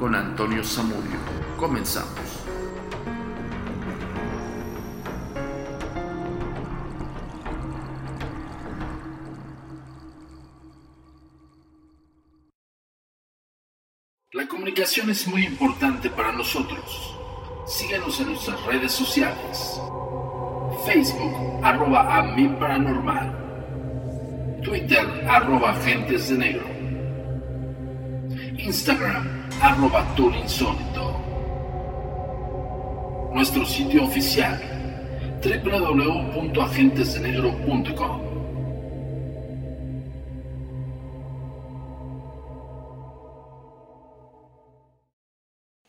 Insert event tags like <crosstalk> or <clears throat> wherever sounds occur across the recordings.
con Antonio Samudio. Comenzamos. La comunicación es muy importante para nosotros. Síguenos en nuestras redes sociales. Facebook, arroba a mi paranormal. Twitter, arroba agentes de negro. Instagram, arroba insólito. Nuestro sitio oficial, www.agentesdenegro.com.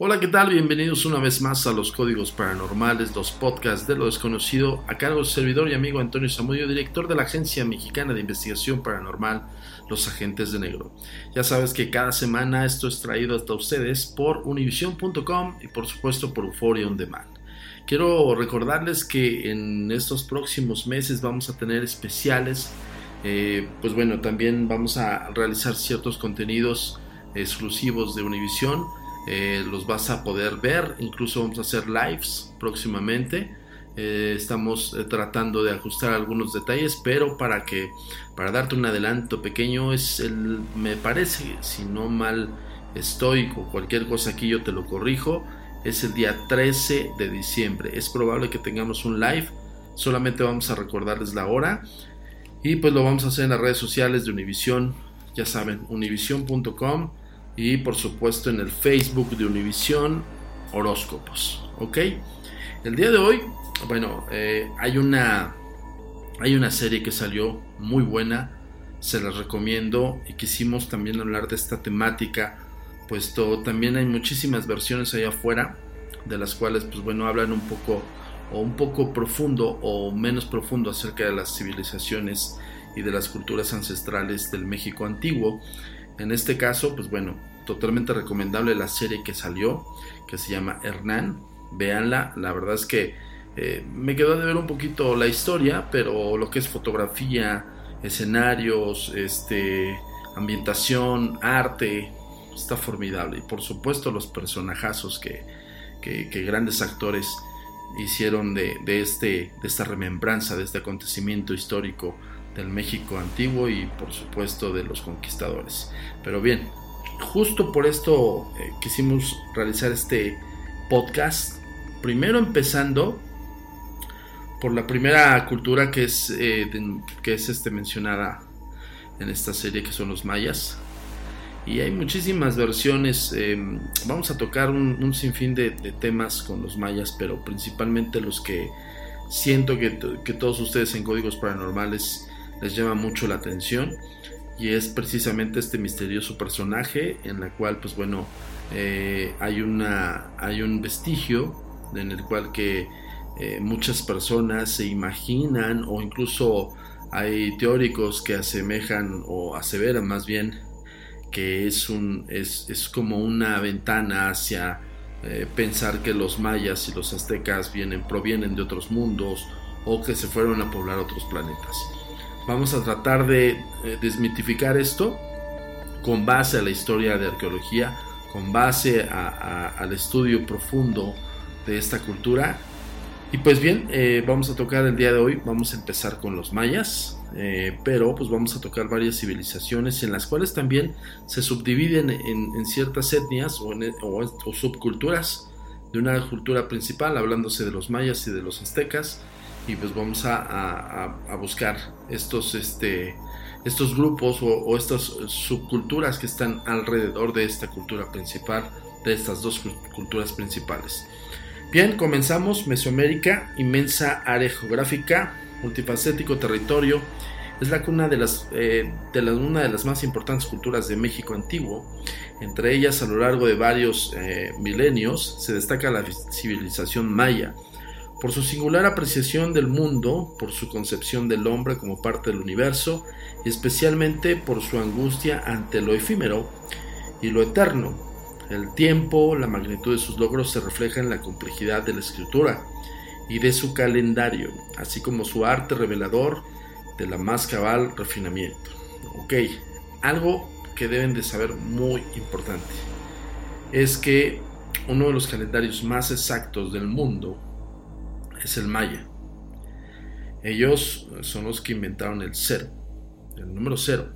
Hola, ¿qué tal? Bienvenidos una vez más a los Códigos Paranormales, los podcasts de lo desconocido, a cargo del servidor y amigo Antonio Zamudio, director de la Agencia Mexicana de Investigación Paranormal, Los Agentes de Negro. Ya sabes que cada semana esto es traído hasta ustedes por univision.com y por supuesto por Euphoria On Demand. Quiero recordarles que en estos próximos meses vamos a tener especiales, eh, pues bueno, también vamos a realizar ciertos contenidos exclusivos de Univision eh, los vas a poder ver, incluso vamos a hacer lives próximamente. Eh, estamos eh, tratando de ajustar algunos detalles, pero para que para darte un adelanto pequeño es el me parece, si no mal estoy o cualquier cosa aquí yo te lo corrijo, es el día 13 de diciembre. Es probable que tengamos un live, solamente vamos a recordarles la hora y pues lo vamos a hacer en las redes sociales de Univision, ya saben, univision.com y por supuesto en el Facebook de Univision Horóscopos. ¿Ok? El día de hoy, bueno, eh, hay, una, hay una serie que salió muy buena, se las recomiendo y quisimos también hablar de esta temática, puesto también hay muchísimas versiones allá afuera, de las cuales, pues bueno, hablan un poco o un poco profundo o menos profundo acerca de las civilizaciones y de las culturas ancestrales del México antiguo. En este caso, pues bueno, totalmente recomendable la serie que salió, que se llama Hernán. Véanla, la verdad es que eh, me quedó de ver un poquito la historia, pero lo que es fotografía, escenarios, este, ambientación, arte, está formidable. Y por supuesto los personajazos que, que, grandes actores hicieron de, de, este, de esta remembranza, de este acontecimiento histórico del México antiguo y por supuesto de los conquistadores. Pero bien, justo por esto eh, quisimos realizar este podcast. Primero empezando por la primera cultura que es, eh, de, que es este, mencionada en esta serie que son los mayas. Y hay muchísimas versiones. Eh, vamos a tocar un, un sinfín de, de, temas con los mayas, pero principalmente los que siento que, que todos ustedes en códigos paranormales les llama mucho la atención y es precisamente este misterioso personaje en la cual pues bueno eh, hay una hay un vestigio en el cual que eh, muchas personas se imaginan o incluso hay teóricos que asemejan o aseveran más bien que es un es, es como una ventana hacia eh, pensar que los mayas y los aztecas vienen provienen de otros mundos o que se fueron a poblar otros planetas Vamos a tratar de eh, desmitificar esto con base a la historia de arqueología, con base a, a, al estudio profundo de esta cultura. Y pues bien, eh, vamos a tocar el día de hoy, vamos a empezar con los mayas, eh, pero pues vamos a tocar varias civilizaciones en las cuales también se subdividen en, ciertas etnias o, en, o, subculturas de una cultura principal, hablándose de los mayas y de los aztecas y pues vamos a buscar estos, este, estos grupos o, o, estas subculturas que están alrededor de esta cultura principal, de estas dos culturas principales. Bien, comenzamos Mesoamérica, inmensa área geográfica, multifacético territorio es la cuna de, las, eh, de una de las más importantes culturas de México antiguo. Entre ellas, a lo largo de varios eh, milenios, se destaca la civilización maya, por su singular apreciación del mundo, por su concepción del hombre como parte del universo, y especialmente por su angustia ante lo efímero y lo eterno. El tiempo, la magnitud de sus logros se refleja en la complejidad de la escritura y de su calendario, así como su arte revelador de la más cabal refinamiento. Ok, algo que deben de saber muy importante es que uno de los calendarios más exactos del mundo es el maya. Ellos son los que inventaron el cero, el número cero.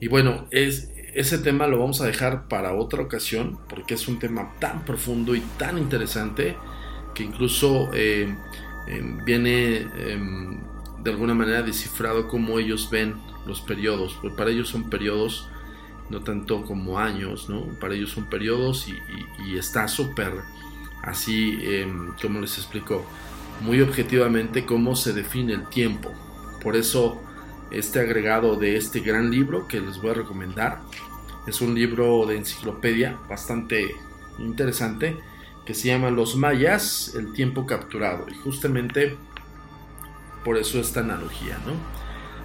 Y bueno, es, ese tema lo vamos a dejar para otra ocasión porque es un tema tan profundo y tan interesante que incluso eh, em, viene em, de alguna manera descifrado cómo ellos ven los periodos. Pues para ellos son periodos no tanto como años, ¿no? Para ellos son periodos y, está súper así, em, como les explico, muy objetivamente cómo se define el tiempo. Por eso este agregado de este gran libro que les voy a recomendar es un libro de enciclopedia bastante interesante que se llama Los mayas, el tiempo capturado. Y justamente por eso esta analogía, ¿no?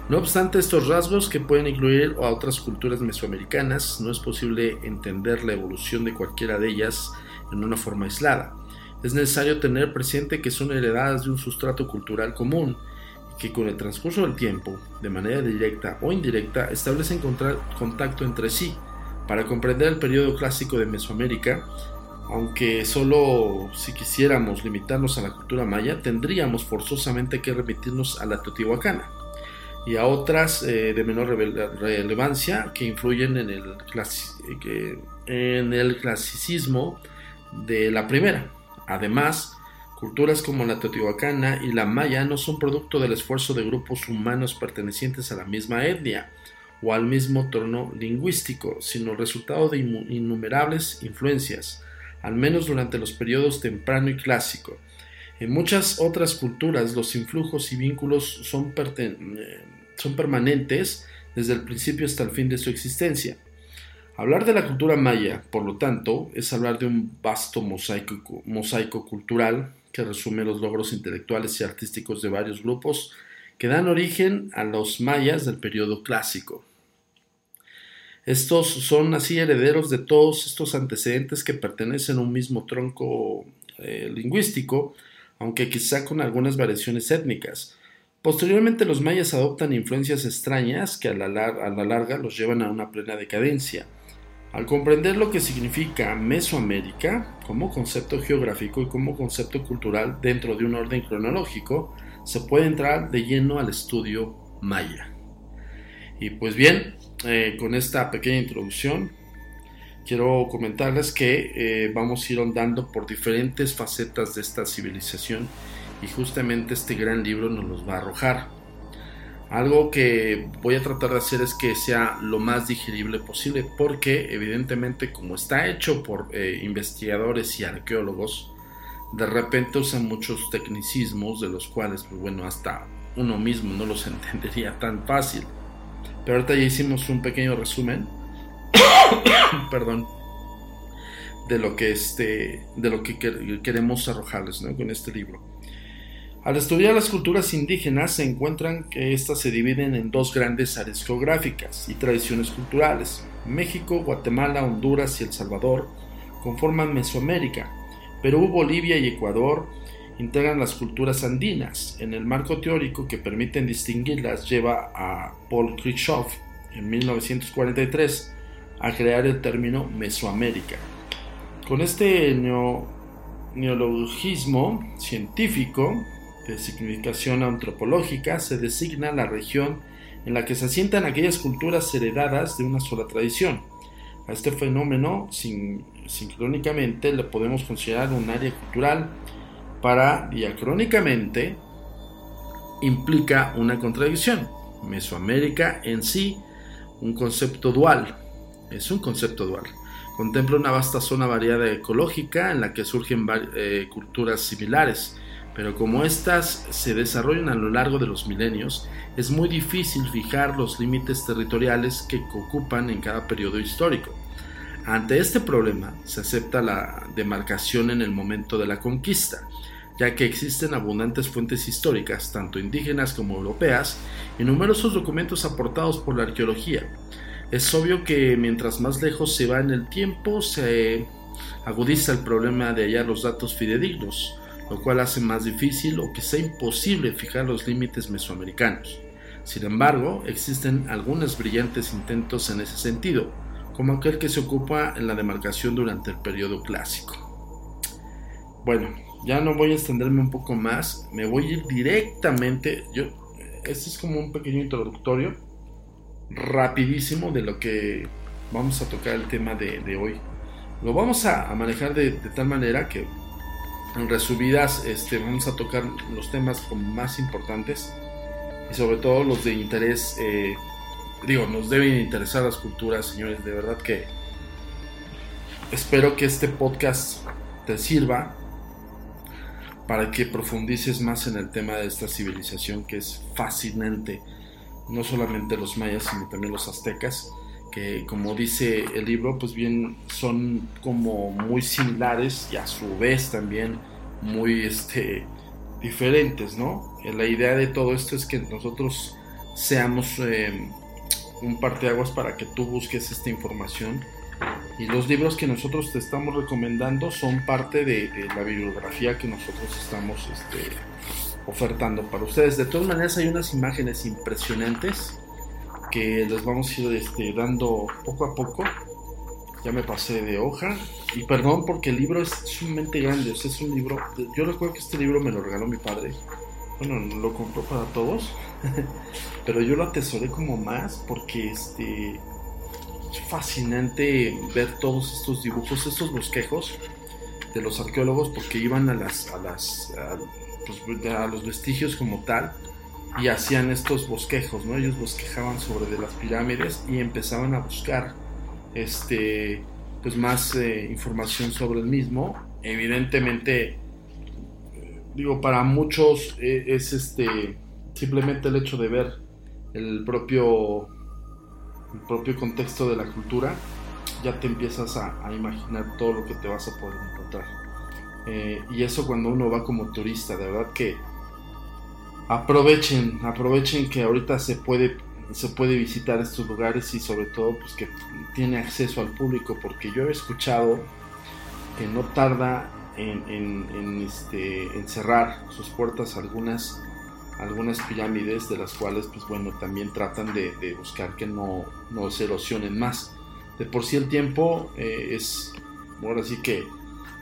No obstante estos rasgos que pueden incluir a otras culturas mesoamericanas, no es posible entender la evolución de cualquiera de ellas en una forma aislada. Es necesario tener presente que son heredadas de un sustrato cultural común que con el transcurso del tiempo, de manera directa o indirecta, establecen contacto entre sí. Para comprender el periodo clásico de Mesoamérica, aunque solo si quisiéramos limitarnos a la cultura maya, tendríamos forzosamente que remitirnos a la teotihuacana y a otras eh, de menor relevancia que influyen en el, en el clasicismo de la primera. Además, culturas como la teotihuacana y la maya no son producto del esfuerzo de grupos humanos pertenecientes a la misma etnia o al mismo tono lingüístico, sino resultado de innumerables influencias al menos durante los periodos temprano y clásico. En muchas otras culturas los influjos y vínculos son, eh, son permanentes desde el principio hasta el fin de su existencia. Hablar de la cultura maya, por lo tanto, es hablar de un vasto mosaico cultural que resume los logros intelectuales y artísticos de varios grupos que dan origen a los mayas del periodo clásico. Estos son así herederos de todos estos antecedentes que pertenecen a un mismo tronco eh, lingüístico, aunque quizá con algunas variaciones étnicas. Posteriormente los mayas adoptan influencias extrañas que a la, a la larga los llevan a una plena decadencia. Al comprender lo que significa Mesoamérica como concepto geográfico y como concepto cultural dentro de un orden cronológico, se puede entrar de lleno al estudio maya. Y pues bien, eh, con esta pequeña introducción, quiero comentarles que eh, vamos a ir andando por diferentes facetas de esta civilización y justamente este gran libro nos los va a arrojar. Algo que voy a tratar de hacer es que sea lo más digerible posible porque evidentemente como está hecho por eh, investigadores y arqueólogos, de repente usan muchos tecnicismos de los cuales, pues bueno, hasta uno mismo no los <laughs> entendería tan fácil. Pero ahorita ya hicimos un pequeño resumen. <coughs> perdón. De lo que este. De lo que queremos arrojarles con este libro. Al estudiar las culturas indígenas se encuentran que éstas se dividen en dos grandes áreas geográficas y tradiciones culturales. México, Guatemala, Honduras y El Salvador conforman Mesoamérica. Perú, Bolivia y Ecuador integran las culturas andinas. En el marco teórico que permiten distinguirlas lleva a Paul Kirchhoff en 1943 a crear el término Mesoamérica. Con este neologismo científico de significación antropológica se designa la región en la que se asientan aquellas culturas heredadas de una sola tradición. A este fenómeno, sincrónicamente, le podemos considerar un área cultural para diacrónicamente implica una contradicción. Mesoamérica en sí, un concepto dual, es un concepto dual. Contempla una vasta zona variada ecológica en la que surgen eh, culturas similares, pero como éstas se desarrollan a lo largo de los milenios, es muy difícil fijar los límites territoriales que ocupan en cada periodo histórico. Ante este problema, se acepta la demarcación en el momento de la conquista, ya que existen abundantes fuentes históricas, tanto indígenas como europeas, y numerosos documentos aportados por la arqueología. Es obvio que mientras más lejos se va en el tiempo, se agudiza el problema de hallar los datos fidedignos, lo cual hace más difícil o que sea imposible fijar los límites mesoamericanos. Sin embargo, existen algunos brillantes intentos en ese sentido, como aquel que se ocupa en la demarcación durante el periodo clásico. Bueno, ya no voy a extenderme un poco más, me voy a ir directamente, yo, este es como un pequeño introductorio, rapidísimo de lo que vamos a tocar el tema de, hoy. Lo vamos a, manejar de, tal manera que en resumidas este, vamos a tocar los temas más importantes y sobre todo los de interés, eh, digo, nos deben interesar las culturas, señores, de verdad que espero que este podcast te sirva para que profundices más en el tema de esta civilización que es fascinante, no solamente los mayas, sino también los aztecas, que como dice el libro, pues bien son como muy similares y a su vez también muy este, diferentes, ¿no? La idea de todo esto es que nosotros seamos eh, un parteaguas para que tú busques esta información y los libros que nosotros te estamos recomendando son parte de, la bibliografía que nosotros estamos este, ofertando para ustedes. De todas maneras hay unas imágenes impresionantes que les vamos a ir este, dando poco a poco. Ya me pasé de hoja. Y perdón porque el libro es sumamente grande. es un libro. Yo recuerdo que este libro me lo regaló mi padre. Bueno, lo compró para todos. <laughs> pero yo lo atesoré como más porque este fascinante ver todos estos dibujos, estos bosquejos de los arqueólogos porque iban a las a las pues, a, los vestigios como tal y hacían estos bosquejos, ¿no? Ellos bosquejaban sobre de las pirámides y empezaban a buscar este pues más eh, información sobre el mismo. Evidentemente digo para muchos eh, es este simplemente el hecho de ver el propio el propio contexto de la cultura, ya te empiezas a, imaginar todo lo que te vas a poder encontrar. Eh, y eso cuando uno va como turista, de verdad que aprovechen, aprovechen que ahorita se puede, se puede visitar estos lugares y sobre todo pues que tiene acceso al público, porque yo he escuchado que no tarda en, este, cerrar sus puertas algunas algunas pirámides de las cuales pues bueno también tratan de, buscar que no, no, se erosionen más. De por sí el tiempo eh, es ahora sí que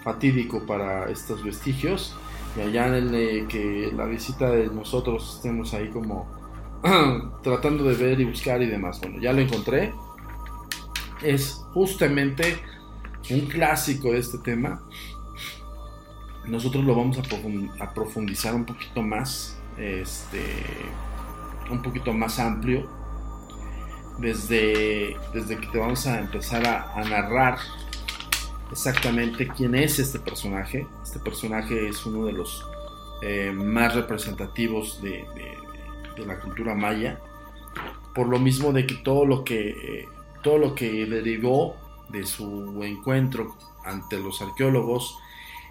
fatídico para estos vestigios y allá en el que la visita de nosotros estemos ahí como <clears throat> tratando de ver y buscar y demás. Bueno ya lo encontré. Es justamente un clásico de este tema. Nosotros lo vamos a profundizar un poquito más este, un poquito más amplio. Desde, desde que te vamos a empezar a, narrar exactamente quién es este personaje. Este personaje es uno de los eh, más representativos de, la cultura maya. Por lo mismo de que todo lo que, eh, todo lo que derivó de su encuentro ante los arqueólogos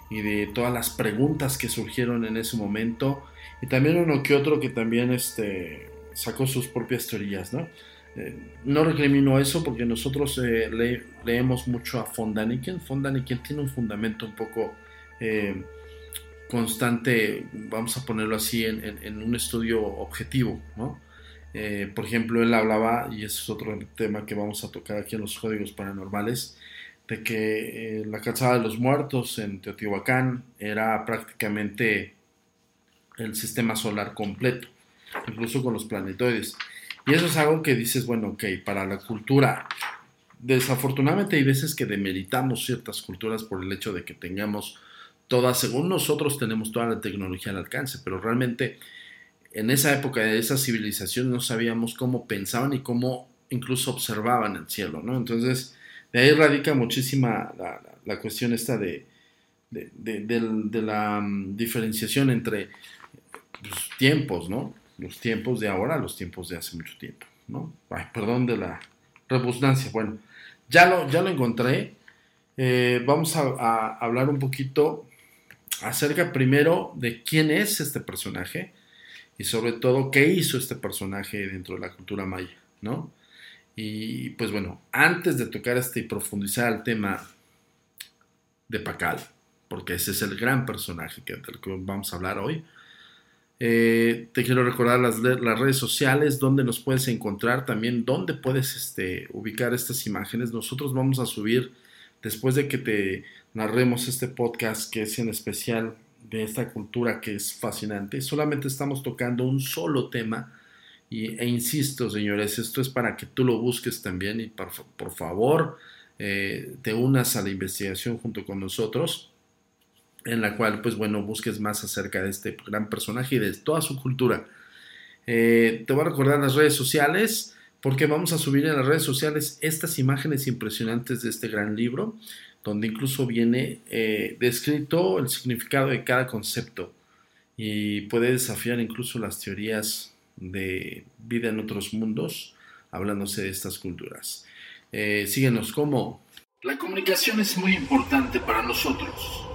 y de todas las preguntas que surgieron en ese momento, y también uno que otro que también este, sacó sus propias teorías, ¿no? Eh, no recrimino eso porque nosotros eh, leemos mucho a von Daniken. Von Daniken tiene un fundamento un poco eh, constante, vamos a ponerlo así, en, un estudio objetivo, ¿no? por ejemplo, él hablaba, y ese es otro tema que vamos a tocar aquí en los códigos paranormales, de que la calzada de los muertos en Teotihuacán era prácticamente el sistema solar completo, incluso con los planetoides. Y eso es algo que dices, bueno, ok, para la cultura, desafortunadamente hay veces que demeritamos ciertas culturas por el hecho de que tengamos todas, según nosotros tenemos toda la tecnología al alcance, pero realmente en esa época de esa civilización no sabíamos cómo pensaban y cómo incluso observaban el cielo, ¿no? Entonces, de ahí radica muchísima la, cuestión esta de, de, la mm, diferenciación entre pues, tiempos, ¿no? Los tiempos de ahora, los tiempos de hace mucho tiempo, ¿no? Perdón de la redundancia. Bueno, ya lo, ya lo encontré. Eh, vamos a, hablar un poquito acerca primero de quién es este personaje y sobre todo qué hizo este personaje dentro de la cultura maya, ¿no? Y pues bueno, antes de tocar este y profundizar el tema de Pacal, porque ese es el gran personaje del que vamos a hablar hoy, eh, te quiero recordar las, las, redes sociales, donde nos puedes encontrar, también dónde puedes este, ubicar estas imágenes. Nosotros vamos a subir, después de que te narremos este podcast, que es en especial de esta cultura que es fascinante, solamente estamos tocando un solo tema y, e insisto, señores, esto es para que tú lo busques también y por, favor eh, te unas a la investigación junto con nosotros, en la cual, pues bueno, busques más acerca de este gran personaje y de toda su cultura. Eh, te voy a recordar las redes sociales, porque vamos a subir en las redes sociales estas imágenes impresionantes de este gran libro, donde incluso viene eh, descrito el significado de cada concepto y puede desafiar incluso las teorías de vida en otros mundos, hablándose de estas culturas. Eh, síguenos como... La comunicación es muy importante para nosotros.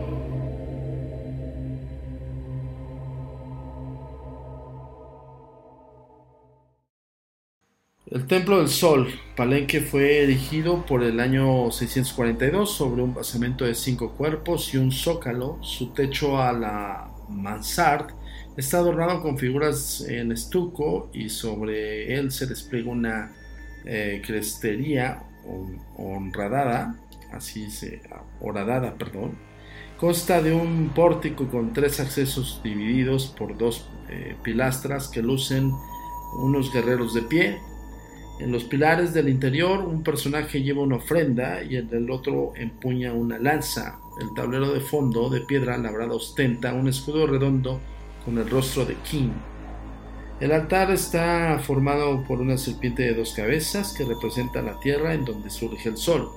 El Templo del Sol, Palenque, fue erigido por el año 642 sobre un basamento de cinco cuerpos y un zócalo. Su techo a la mansard está adornado con figuras en estuco y sobre él se despliega una eh, crestería honradada, así se, horadada, perdón. Consta de un pórtico con tres accesos divididos por dos eh, pilastras que lucen unos guerreros de pie en los pilares del interior un personaje lleva una ofrenda y en el otro empuña una lanza. El tablero de fondo de piedra labrada ostenta un escudo redondo con el rostro de King. El altar está formado por una serpiente de dos cabezas que representa la tierra en donde surge el sol.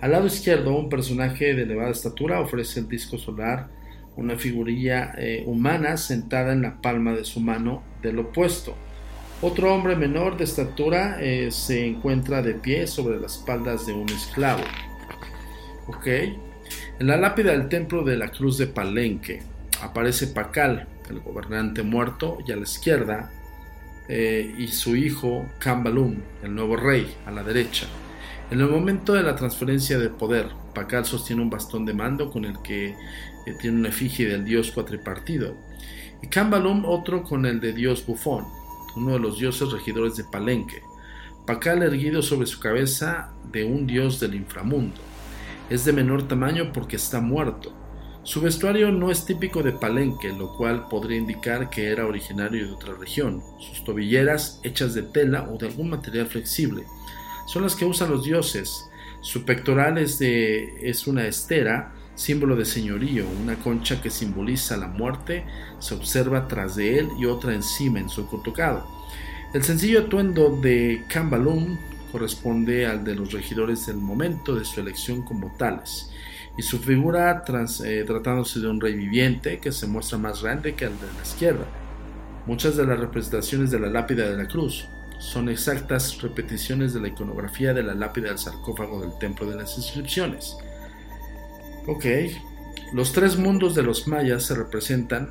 Al lado izquierdo, un personaje de elevada estatura ofrece el disco solar, una figurilla eh, humana sentada en la palma de su mano del opuesto. Otro hombre menor de estatura eh, se encuentra de pie sobre las espaldas de un esclavo. Ok. En la lápida del templo de la cruz de Palenque aparece Pacal, el gobernante muerto, y a la izquierda, eh, y su hijo Cambalum, el nuevo rey, a la derecha. En el momento de la transferencia de poder, Pacal sostiene un bastón de mando con el que eh, tiene una efigie del dios cuatripartido, y Cambalum otro con el de dios bufón uno de los dioses regidores de Palenque, Pacal erguido sobre su cabeza de un dios del inframundo. Es de menor tamaño porque está muerto. Su vestuario no es típico de Palenque, lo cual podría indicar que era originario de otra región. Sus tobilleras, hechas de tela o de algún material flexible, son las que usan los dioses. Su pectoral es, es una estera, símbolo de señorío, una concha que simboliza la muerte, se observa tras de él y otra encima en su tocado. El sencillo atuendo de Cambalum corresponde al de los regidores del momento de su elección como tales, y su figura eh, tratándose de un rey viviente que se muestra más grande que el de la izquierda. Muchas de las representaciones de la lápida de la cruz son exactas repeticiones de la iconografía de la lápida del sarcófago del templo de las inscripciones. Ok, los tres mundos de los mayas se representan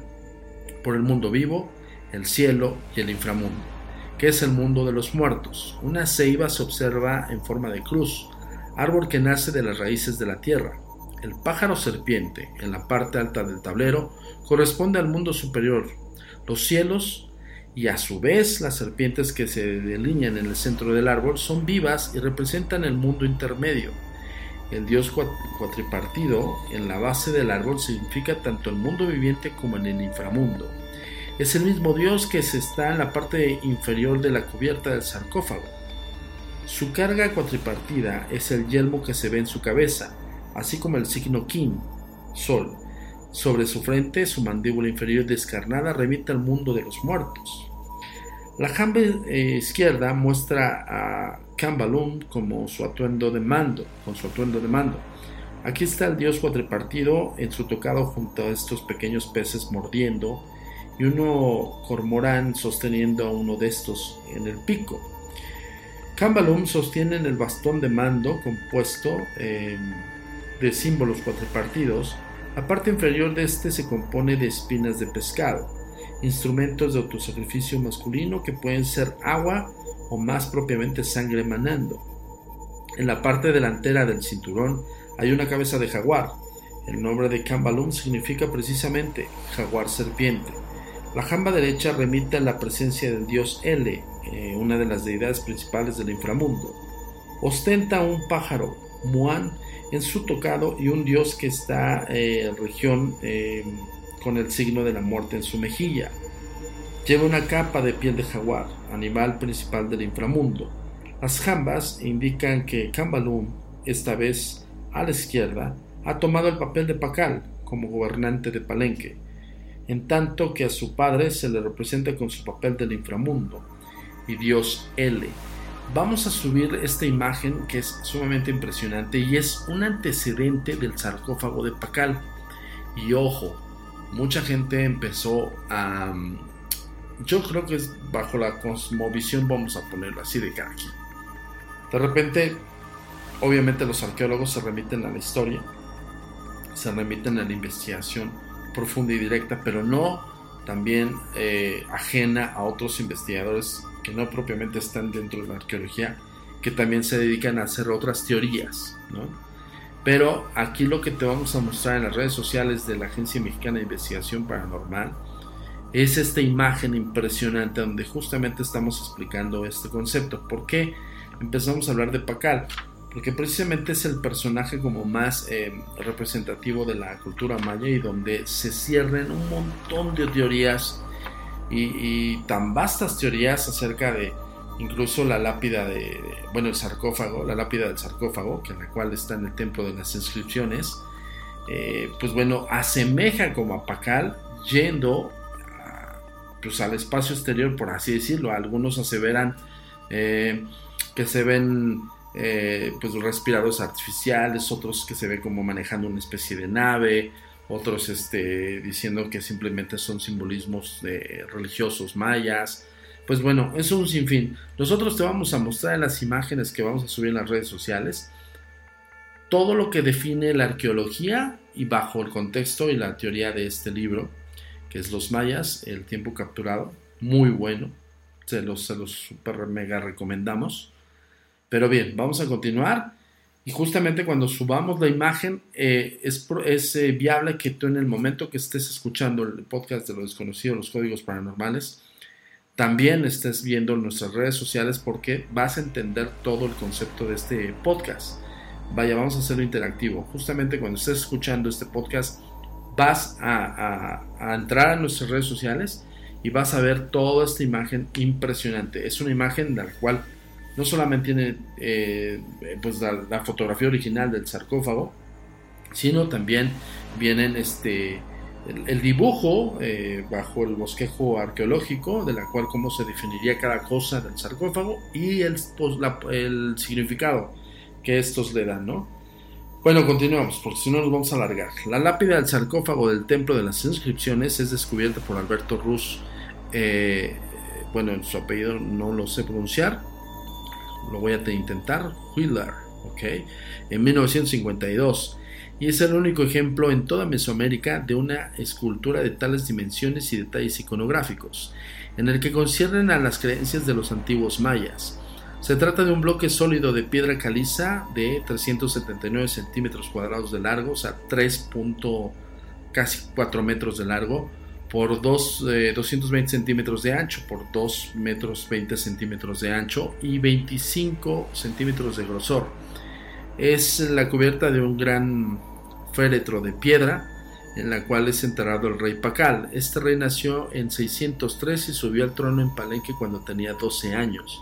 por el mundo vivo, el cielo y el inframundo, que es el mundo de los muertos. Una ceiba se observa en forma de cruz, árbol que nace de las raíces de la tierra. El pájaro serpiente, en la parte alta del tablero, corresponde al mundo superior, los cielos, y a su vez las serpientes que se delinean en el centro del árbol son vivas y representan el mundo intermedio, el dios cuatripartido en la base del árbol significa tanto el mundo viviente como en el inframundo. Es el mismo dios que se está en la parte inferior de la cubierta del sarcófago. Su carga cuatripartida es el yelmo que se ve en su cabeza, así como el signo Kin, Sol. Sobre su frente, su mandíbula inferior descarnada remite al mundo de los muertos. La jamba eh, izquierda muestra a Kambalum como su atuendo de mando, con su atuendo de mando. Aquí está el dios cuatripartido en su tocado junto a estos pequeños peces mordiendo y uno cormorán sosteniendo a uno de estos en el pico. Kambalum sostiene el bastón de mando compuesto em, de símbolos cuatripartidos. La parte inferior de este se compone de espinas de pescado, instrumentos de autosacrificio masculino que pueden ser agua o más propiamente sangre manando. En la parte delantera del cinturón hay una cabeza de jaguar. El nombre de Kambalum significa precisamente jaguar serpiente. La jamba derecha remite a la presencia del dios Ele, eh, una de las deidades principales del inframundo. Ostenta un pájaro, Muan, en su tocado y un dios que está en eh, región eh, con el signo de la muerte en su mejilla. Lleva una capa de piel de jaguar, animal principal del inframundo. Las jambas indican que Kambalum, esta vez a la izquierda, ha tomado el papel de Pacal como gobernante de Palenque, en tanto que a su padre se le representa con su papel del inframundo y Dios L. Vamos a subir esta imagen que es sumamente impresionante y es un antecedente del sarcófago de Pacal. Y ojo, mucha gente empezó a... Yo creo que bajo la cosmovisión, vamos a ponerlo así de cada De repente Obviamente los arqueólogos se remiten a la historia, se remiten a la investigación profunda y directa, pero no también eh, ajena a otros investigadores que no propiamente están dentro de la arqueología, que también se dedican a hacer otras teorías, Pero aquí lo que te vamos a mostrar en las redes sociales de la Agencia Mexicana de Investigación Paranormal es esta imagen impresionante donde justamente estamos explicando este concepto. ¿Por qué empezamos a hablar de Pacal? porque precisamente es el personaje como más eh, representativo de la cultura maya y donde se cierren un montón de teorías y, tan vastas teorías acerca de incluso la lápida de, bueno, el sarcófago, la lápida del sarcófago, que en la cual está en el templo de las inscripciones, eh, pues bueno, asemeja como a Pacal yendo pues al espacio exterior, por así decirlo. Algunos aseveran eh, que se ven eh, pues respiradores artificiales, otros que se ve como manejando una especie de nave, otros este, diciendo que simplemente son simbolismos de religiosos mayas. Pues bueno, es un sinfín. Nosotros te vamos a mostrar en las imágenes que vamos a subir en las redes sociales todo lo que define la arqueología y bajo el contexto y la teoría de este libro, que es Los Mayas, el tiempo capturado. Muy bueno, se los, se los super mega recomendamos. Pero bien, vamos a continuar. Y justamente cuando subamos la imagen, eh, es, eh, viable que tú en el momento que estés escuchando el podcast de lo desconocido, los códigos paranormales, también estés viendo nuestras redes sociales porque vas a entender todo el concepto de este podcast. Vaya, vamos a hacerlo interactivo. Justamente cuando estés escuchando este podcast, vas a, entrar a nuestras redes sociales y vas a ver toda esta imagen impresionante. Es una imagen de la cual no solamente tiene eh, pues la, fotografía original del sarcófago, sino también vienen este, el, dibujo eh, bajo el bosquejo arqueológico, de la cual cómo se definiría cada cosa del sarcófago y el, pues, el significado que estos le dan, ¿no? Bueno, continuamos, porque si no nos vamos a alargar. La lápida del sarcófago del Templo de las Inscripciones es descubierta por Alberto Ruz. Eh, bueno, su apellido no lo sé pronunciar, lo voy a intentar, Wheeler, ¿ok? En 1952. Y es el único ejemplo en toda Mesoamérica de una escultura de tales dimensiones y detalles iconográficos, en el que conciernen a las creencias de los antiguos mayas. Se trata de un bloque sólido de piedra caliza de 379 centímetros cuadrados de largo, o sea, 3. casi 4 metros de largo, por 2, 220 eh, centímetros de ancho, por 2 metros 20 centímetros de ancho y 25 centímetros de grosor. Es la cubierta de un gran féretro de piedra en la cual es enterrado el rey Pacal. Este rey nació en 603 y subió al trono en Palenque cuando tenía 12 años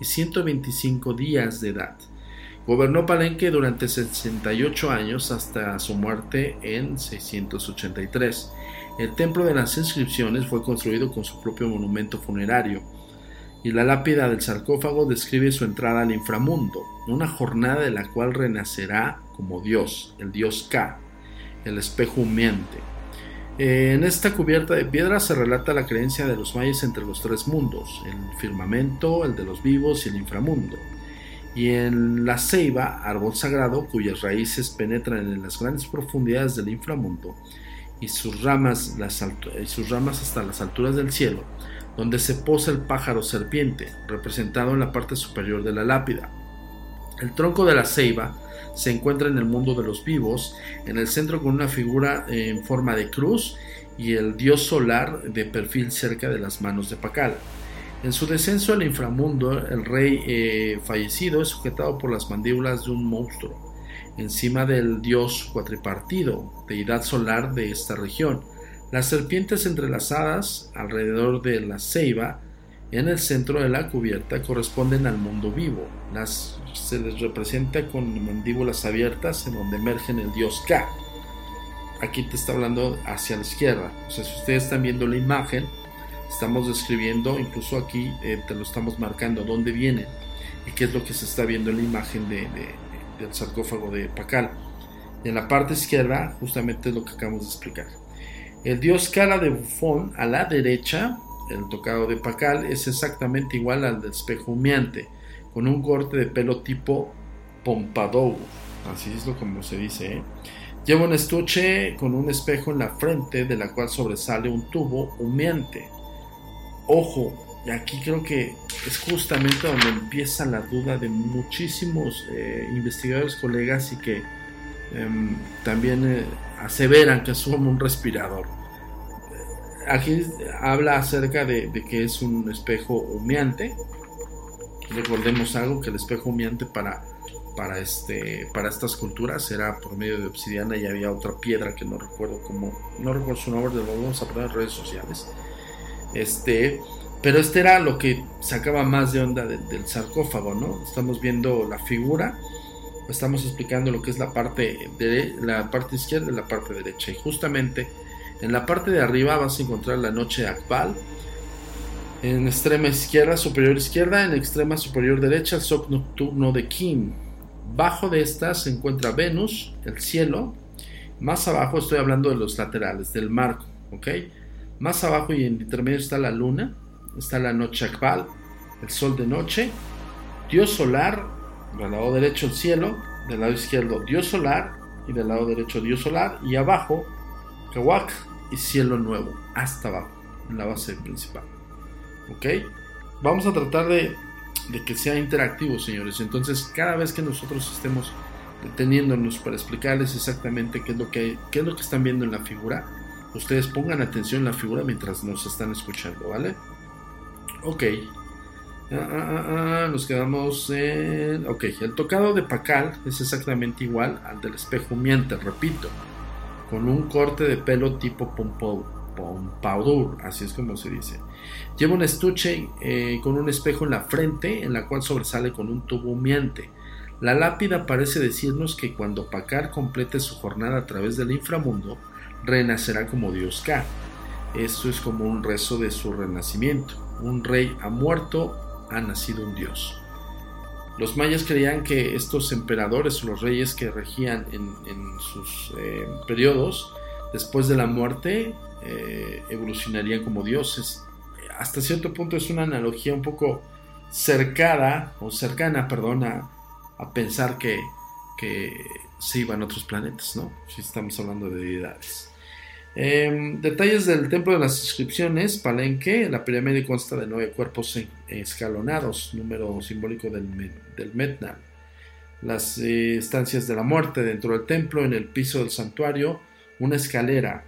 y 125 días de edad. Gobernó Palenque durante 68 años hasta su muerte en 683. El templo de las inscripciones fue construido con su propio monumento funerario y la lápida del sarcófago describe su entrada al inframundo, una jornada de la cual renacerá como Dios, el Dios K, el espejo humeante. En esta cubierta de piedra se relata la creencia de los mayas entre los tres mundos, el firmamento, el de los vivos y el inframundo. Y en la ceiba, árbol sagrado cuyas raíces penetran en las grandes profundidades del inframundo sus ramas, y sus ramas hasta las alturas del cielo, donde se posa el pájaro serpiente, representado en la parte superior de la lápida. El tronco de la ceiba se encuentra en el mundo de los vivos, en el centro con una figura en forma de cruz y el dios solar de perfil cerca de las manos de Pacal. En su descenso al inframundo, el rey eh, fallecido es sujetado por las mandíbulas de un monstruo, encima del dios cuatripartido, deidad solar de esta región. Las serpientes entrelazadas alrededor de la ceiba en el centro de la cubierta corresponden al mundo vivo. Las, se les representa con mandíbulas abiertas en donde emergen el dios K. Aquí te está hablando hacia la izquierda. O sea, si ustedes están viendo la imagen, estamos describiendo, incluso aquí eh, te lo estamos marcando dónde viene y qué es lo que se está viendo en la imagen de, del sarcófago de Pacal. Y en la parte izquierda, justamente es lo que acabamos de explicar. El dios Kala de Bufón a la derecha, el tocado de Pacal, es exactamente igual al del espejo con un corte de pelo tipo pompadour, así es lo como se dice. ¿eh? Lleva un estuche con un espejo en la frente, de la cual sobresale un tubo humeante. Ojo, y aquí creo que es justamente donde empieza la duda de muchísimos eh, investigadores, colegas y que em, también eh, aseveran que como un respirador. Aquí habla acerca de, que es un espejo humeante. Recordemos algo que el espejo humeante para, para, este, para estas culturas era por medio de obsidiana y había otra piedra que no recuerdo cómo, no recuerdo su nombre, lo vamos a poner en redes sociales. Este, pero este era lo que sacaba más de onda del sarcófago, ¿no? Estamos viendo la figura estamos explicando lo que es la parte, de, la parte izquierda y la parte derecha. Y justamente en la parte de arriba vas a encontrar la noche Akbal. En extrema izquierda, superior izquierda, en extrema superior derecha, el sol nocturno de Kim. Bajo de esta se encuentra Venus, el cielo. Más abajo estoy hablando de los laterales, del marco. Más abajo y en intermedio está la luna, está la noche Akbal, el sol de noche, Dios solar, del lado derecho el cielo, del lado izquierdo Dios solar y del lado derecho Dios solar y abajo Kawak y cielo nuevo, hasta abajo, en la base principal. ¿Ok? Vamos a tratar de, que sea interactivo, señores. Entonces, cada vez que nosotros estemos deteniéndonos para explicarles exactamente qué es lo que, qué es lo que están viendo en la figura, ustedes pongan atención en la figura mientras nos están escuchando, ¿vale? Ok, Ah, ah, ah, nos quedamos en... Ok, el tocado de Pacal es exactamente igual al del espejo humeante, repito, con un corte de pelo tipo pompadour, así es como se dice. Lleva un estuche eh, con un espejo en la frente, en la cual sobresale con un tubo humeante. La lápida parece decirnos que cuando Pacal complete su jornada a través del inframundo, renacerá como Dios K. Esto es como un rezo de su renacimiento. Un rey ha muerto ha nacido un dios. Los mayas creían que estos emperadores o los reyes que regían en, sus eh, periodos, después de la muerte, eh, evolucionarían como dioses. Hasta cierto punto es una analogía un poco cercana, o cercana, perdona, a pensar que, que se iban a otros planetas, ¿no? Si estamos hablando de deidades. Em, detalles del templo de las inscripciones, Palenque, la pirámide consta de nueve cuerpos escalonados, número simbólico del, del Metna. Las eh, estancias de la muerte dentro del templo, en el piso del santuario, una escalera.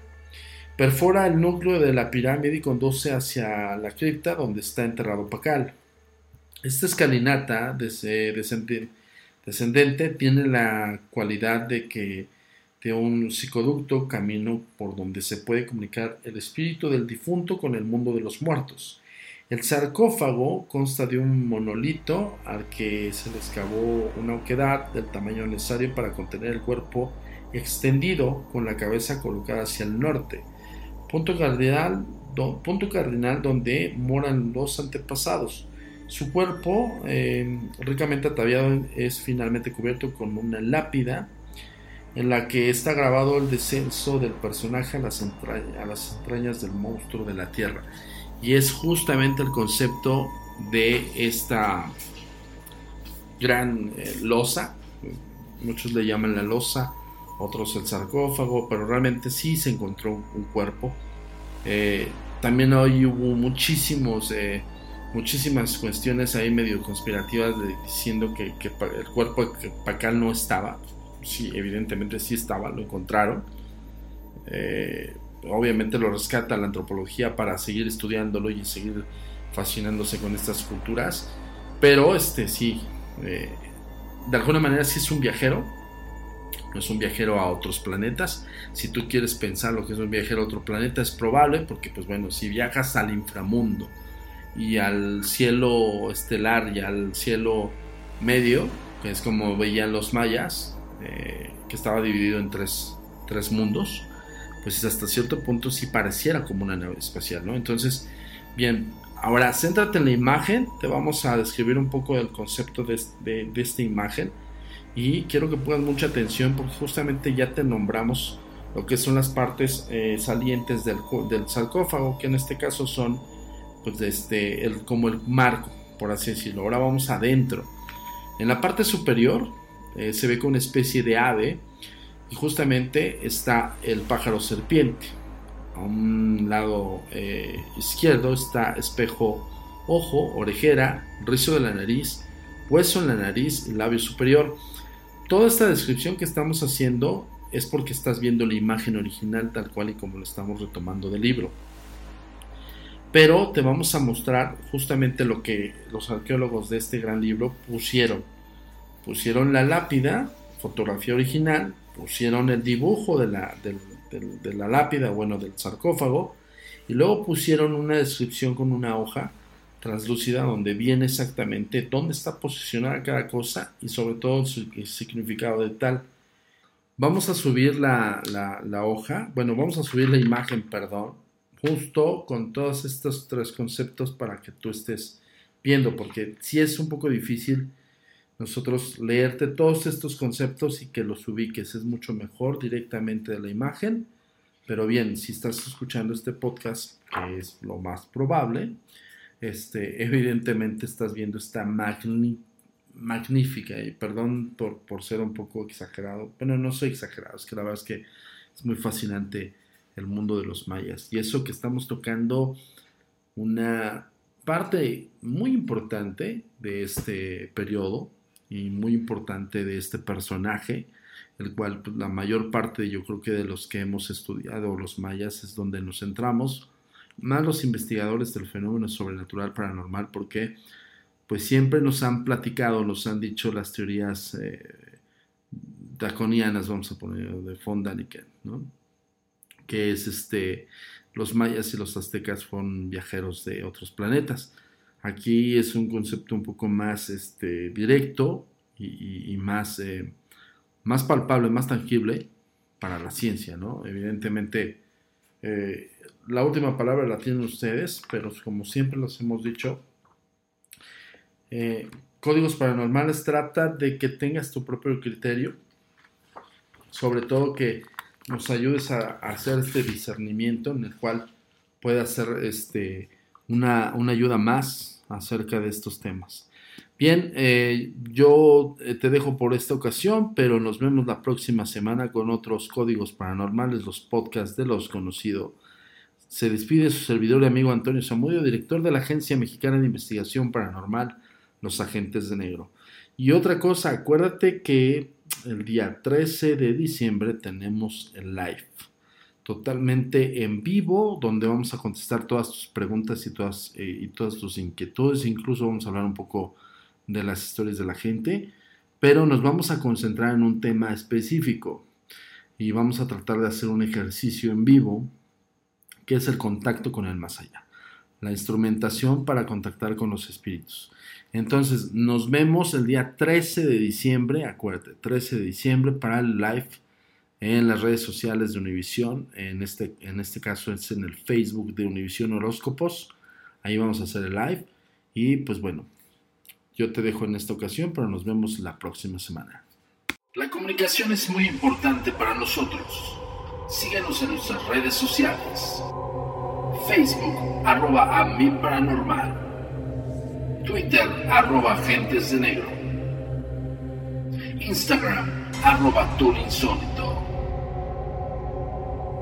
Perfora el núcleo de la pirámide y conduce hacia la cripta donde está enterrado Pacal. Esta escalinata descendente tiene la cualidad de que de un psicoducto, camino por donde se puede comunicar el espíritu del difunto con el mundo de los muertos. El sarcófago consta de un monolito al que se le excavó una oquedad del tamaño necesario para contener el cuerpo extendido con la cabeza colocada hacia el norte. Punto cardinal, punto cardinal donde moran los antepasados. Su cuerpo, eh, ricamente ataviado, es finalmente cubierto con una lápida en la que está grabado el descenso del personaje a las, entrañas, del monstruo de la tierra. Y es justamente el concepto de esta gran eh, losa, muchos le llaman la losa, otros el sarcófago, pero realmente sí se encontró un cuerpo. Eh, también hoy hubo muchísimos, eh, muchísimas cuestiones ahí medio conspirativas diciendo que, el cuerpo de Pacal no estaba sí, evidentemente sí estaba, lo encontraron. Eh, obviamente lo rescata la antropología para seguir estudiándolo y seguir fascinándose con estas culturas. Pero este sí, eh, de alguna manera sí es un viajero. No es un viajero a otros planetas. Si tú quieres pensar lo que es un viajero a otro planeta, es probable, porque pues bueno, si viajas al inframundo y al cielo estelar y al cielo medio, que es como veían los mayas, eh, que estaba dividido en tres, tres, mundos, pues hasta cierto punto sí pareciera como una nave espacial, ¿no? Entonces, bien, ahora céntrate en la imagen, te vamos a describir un poco el concepto de, de, esta imagen y quiero que pongas mucha atención porque justamente ya te nombramos lo que son las partes eh, salientes del, del, sarcófago, que en este caso son pues este, el, como el marco, por así decirlo. Ahora vamos adentro. En la parte superior eh, se ve con una especie de ave y justamente está el pájaro serpiente. A un lado eh, izquierdo está espejo ojo, orejera, rizo de la nariz, hueso en la nariz y labio superior. Toda esta descripción que estamos haciendo es porque estás viendo la imagen original tal cual y como lo estamos retomando del libro. Pero te vamos a mostrar justamente lo que los arqueólogos de este gran libro pusieron pusieron la lápida, fotografía original, pusieron el dibujo de la, de, la lápida, bueno, del sarcófago, y luego pusieron una descripción con una hoja translúcida donde viene exactamente dónde está posicionada cada cosa y sobre todo su significado de tal. Vamos a subir la, la, hoja, bueno, vamos a subir la imagen, perdón, justo con todos estos tres conceptos para que tú estés viendo, porque si es un poco difícil nosotros leerte todos estos conceptos y que los ubiques. Es mucho mejor directamente de la imagen. Pero bien, si estás escuchando este podcast, que es lo más probable, este, <laughs> evidentemente estás viendo esta magnífica, y perdón por, por ser un poco exagerado, bueno, no soy exagerado, es que la verdad es que es muy fascinante el mundo de los mayas. Y eso que estamos tocando una parte muy importante de este periodo, y muy importante de este personaje, el cual pues, la mayor parte yo creo que de los que hemos estudiado los mayas es donde nos centramos, más los investigadores del fenómeno sobrenatural paranormal, porque pues siempre nos han platicado, nos han dicho las teorías eh, draconianas, vamos a poner, de von Daniken, ¿no? que es este, los mayas y los aztecas fueron viajeros de otros planetas. Aquí es un concepto un poco más este, directo y, más, eh, más palpable, más tangible para la ciencia, ¿no? Evidentemente, eh, la última palabra la tienen ustedes, pero como siempre los hemos dicho, eh, Códigos Paranormales trata de que tengas tu propio criterio, sobre todo que nos ayudes a, hacer este discernimiento en el cual pueda ser este, una, ayuda más acerca de estos temas. Bien, eh, yo eh, te dejo por esta ocasión, pero nos vemos la próxima semana con otros códigos paranormales, los podcasts de los conocidos. Se despide su servidor y amigo Antonio Zamudio, director de la Agencia Mexicana de Investigación Paranormal, Los Agentes de Negro. Y otra cosa, acuérdate que el día 13 de diciembre tenemos el live totalmente en vivo, donde vamos a contestar todas tus preguntas y todas, eh, y todas tus inquietudes. Incluso vamos a hablar un poco de las historias de la gente, pero nos vamos a concentrar en un tema específico. y vamos a tratar de hacer un ejercicio en vivo que es el contacto con el más allá, la instrumentación para contactar con los espíritus. Entonces, nos vemos el día 13 de diciembre, acuérdate, 13 de diciembre para el live en las redes sociales de Univisión, en este, en este caso es en el Facebook de Univisión Horóscopos, ahí vamos a hacer el live y pues bueno, yo te dejo en esta ocasión, pero nos vemos la próxima semana. La comunicación es muy importante para nosotros. Síguenos en nuestras redes sociales. Facebook, arroba a mi paranormal. Twitter, arroba agentes de negro. Instagram, arroba insólito.